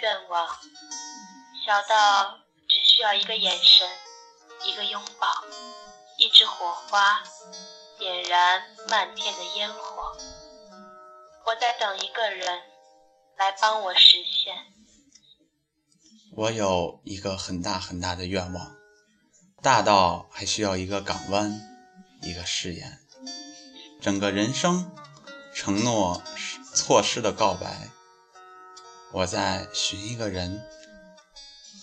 愿望，小到只需要一个眼神，一个拥抱，一支火花，点燃漫天的烟火。我在等一个人来帮我实现。我有一个很大很大的愿望，大到还需要一个港湾，一个誓言，整个人生。承诺错失的告白，我在寻一个人，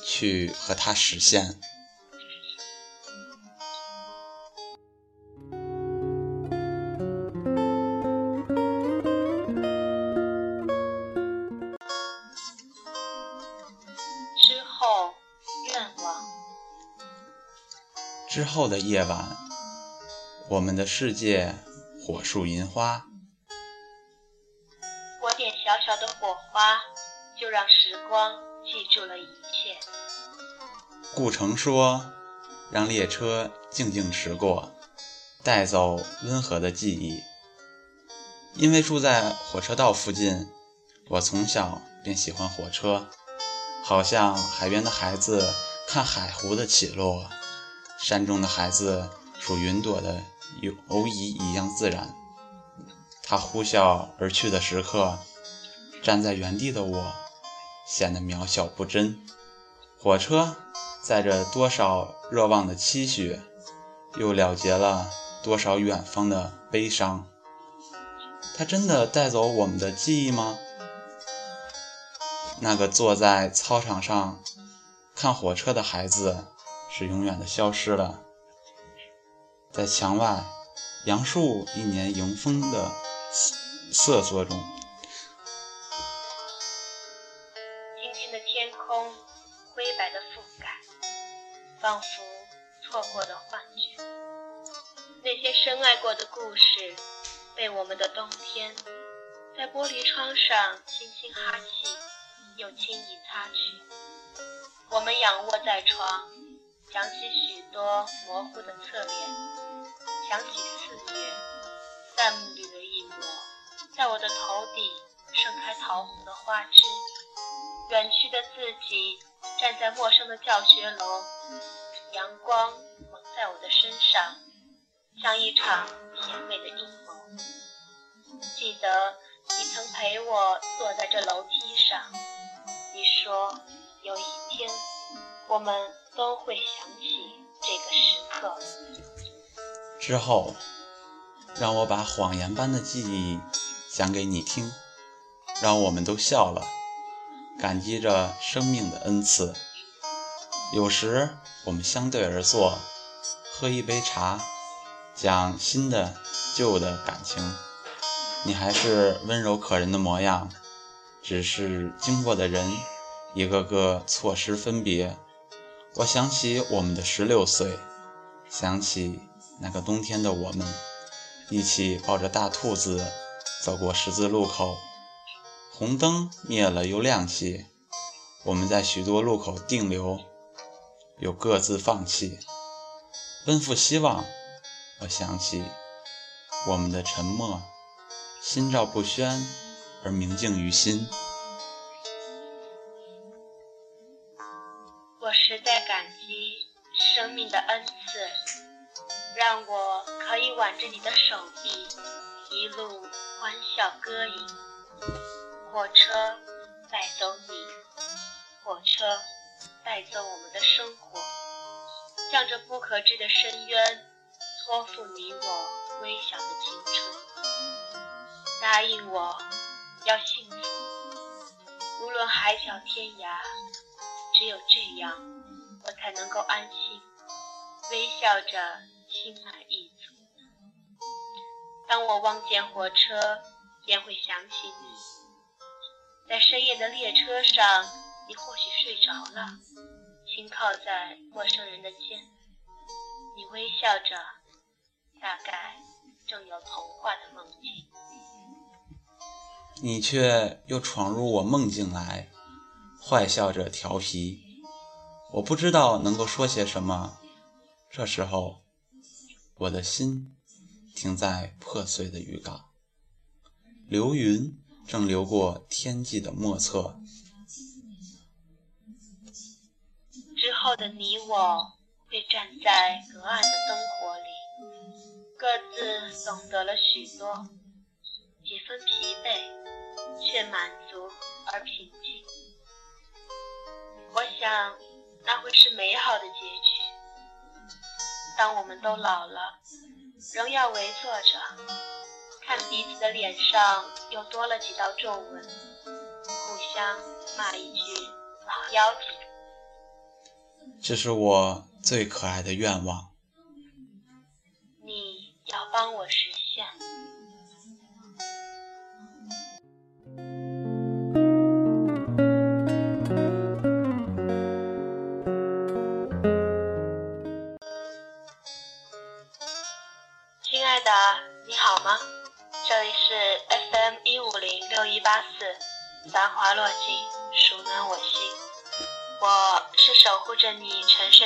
去和他实现。之后，愿望。之后的夜晚，我们的世界，火树银花。我点小小的火花，就让时光记住了一切。顾城说：“让列车静静驶过，带走温和的记忆。”因为住在火车道附近，我从小便喜欢火车，好像海边的孩子看海湖的起落，山中的孩子数云朵的游移一样自然。他呼啸而去的时刻。站在原地的我，显得渺小不真。火车载着多少热望的期许，又了结了多少远方的悲伤。它真的带走我们的记忆吗？那个坐在操场上看火车的孩子，是永远的消失了。在墙外杨树一年迎风的瑟瑟中。的天空灰白的覆盖仿佛错过的幻觉，那些深爱过的故事，被我们的冬天在玻璃窗上轻轻哈气，又轻易擦去。我们仰卧在床，想起许多模糊的侧脸，想起四月淡绿的一抹，在我的头顶盛开桃红的花枝。远去的自己。站在陌生的教学楼，阳光蒙在我的身上，像一场甜美的阴谋。记得你曾陪我坐在这楼梯上，你说有一天我们都会想起这个时刻。之后，让我把谎言般的记忆讲给你听，让我们都笑了。感激着生命的恩赐，有时我们相对而坐，喝一杯茶，讲新的旧的感情。你还是温柔可人的模样，只是经过的人一个个错失分别。我想起我们的十六岁，想起那个冬天的我们，一起抱着大兔子走过十字路口。红灯灭了又亮起，我们在许多路口定留，又各自放弃，奔赴希望。我想起我们的沉默，心照不宣而明镜于心。我实在感激生命的恩赐，让我可以挽着你的手臂，一路欢笑歌吟。火车带走你，火车带走我们的生活，向着不可知的深渊托付你我微小的青春。答应我要幸福，无论海角天涯，只有这样，我才能够安心，微笑着心满意足。当我望见火车，便会想起你。在深夜的列车上，你或许睡着了，轻靠在陌生人的肩，你微笑着，大概正有童话的梦境。你却又闯入我梦境来，坏笑着调皮。我不知道能够说些什么。这时候，我的心停在破碎的鱼缸，流云。正流过天际的莫测。之后的你我会站在隔岸的灯火里，各自懂得了许多，几分疲惫，却满足而平静。我想，那会是美好的结局。当我们都老了，仍要围坐着，看彼此的脸上又多了几道皱纹，互相骂一句“老妖精”。这是我最可爱的愿望。你要帮我实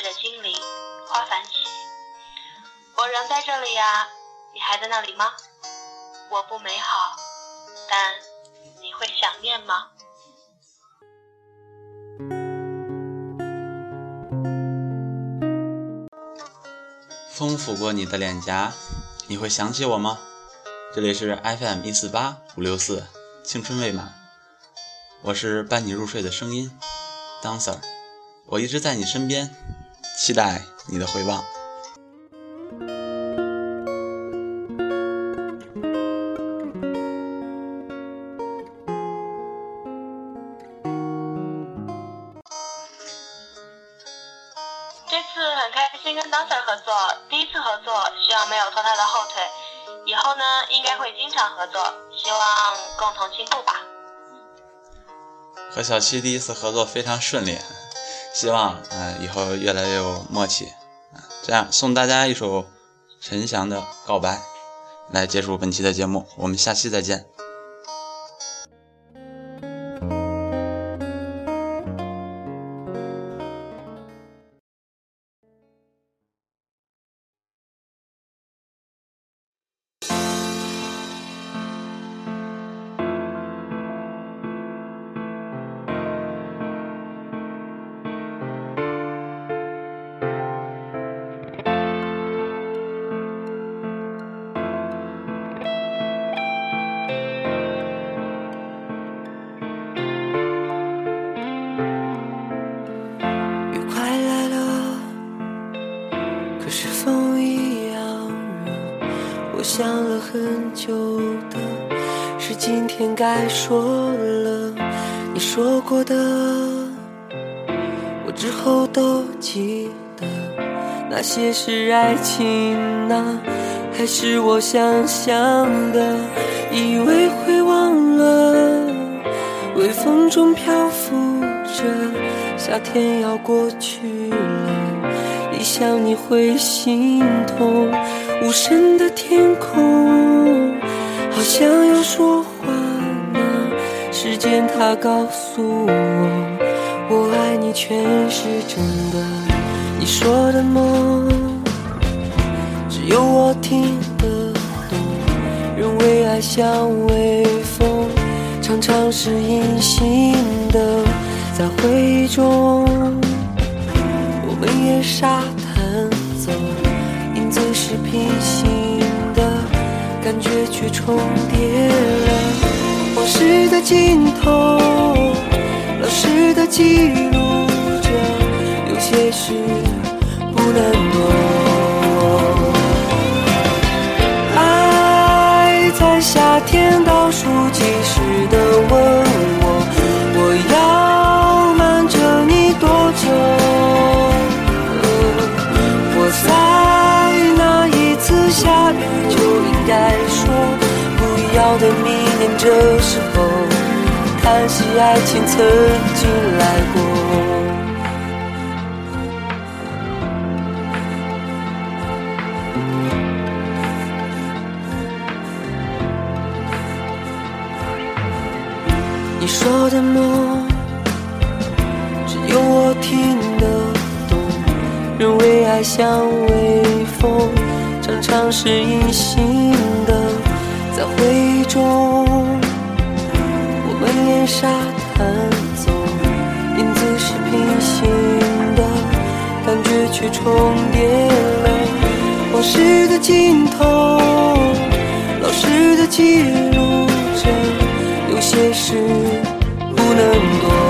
的精灵，花繁起。我仍在这里呀，你还在那里吗？我不美好，但你会想念吗？风拂过你的脸颊，你会想起我吗？这里是 FM 一四八五六四，青春未满，我是伴你入睡的声音。Dancer，我一直在你身边，期待你的回望。这次很开心跟 Dancer 合作，第一次合作，希望没有拖他的后腿。以后呢，应该会经常合作，希望共同进步吧。和小七第一次合作非常顺利，希望啊以后越来越有默契啊。这样送大家一首陈翔的《告白》，来结束本期的节目，我们下期再见。是今天该说了。你说过的，我之后都记得。那些是爱情啊，还是我想象的？以为会忘了，微风中漂浮着，夏天要过去了，一想你会心痛。无声的天空，好像要说话吗？时间它告诉我，我爱你全是真的。你说的梦，只有我听得懂。人为爱像微风，常常是隐形的，在回忆中，我们也傻。是平行，感觉却重叠了。往事的尽头，老师的记录着，有些事不能躲。爱在夏天倒数计时的吻的迷恋，这时候叹息爱情曾经来过。你说的梦，只有我听得懂。人为爱像微风。常常是隐形的，回忆中，我们沿沙滩走，影子是平行的，感觉却重叠了。往事的尽头，老师的记录着，有些事不能躲。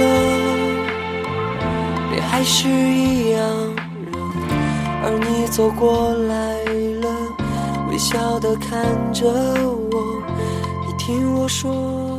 了，脸还是一样热，而你走过来了，微笑的看着我，你听我说。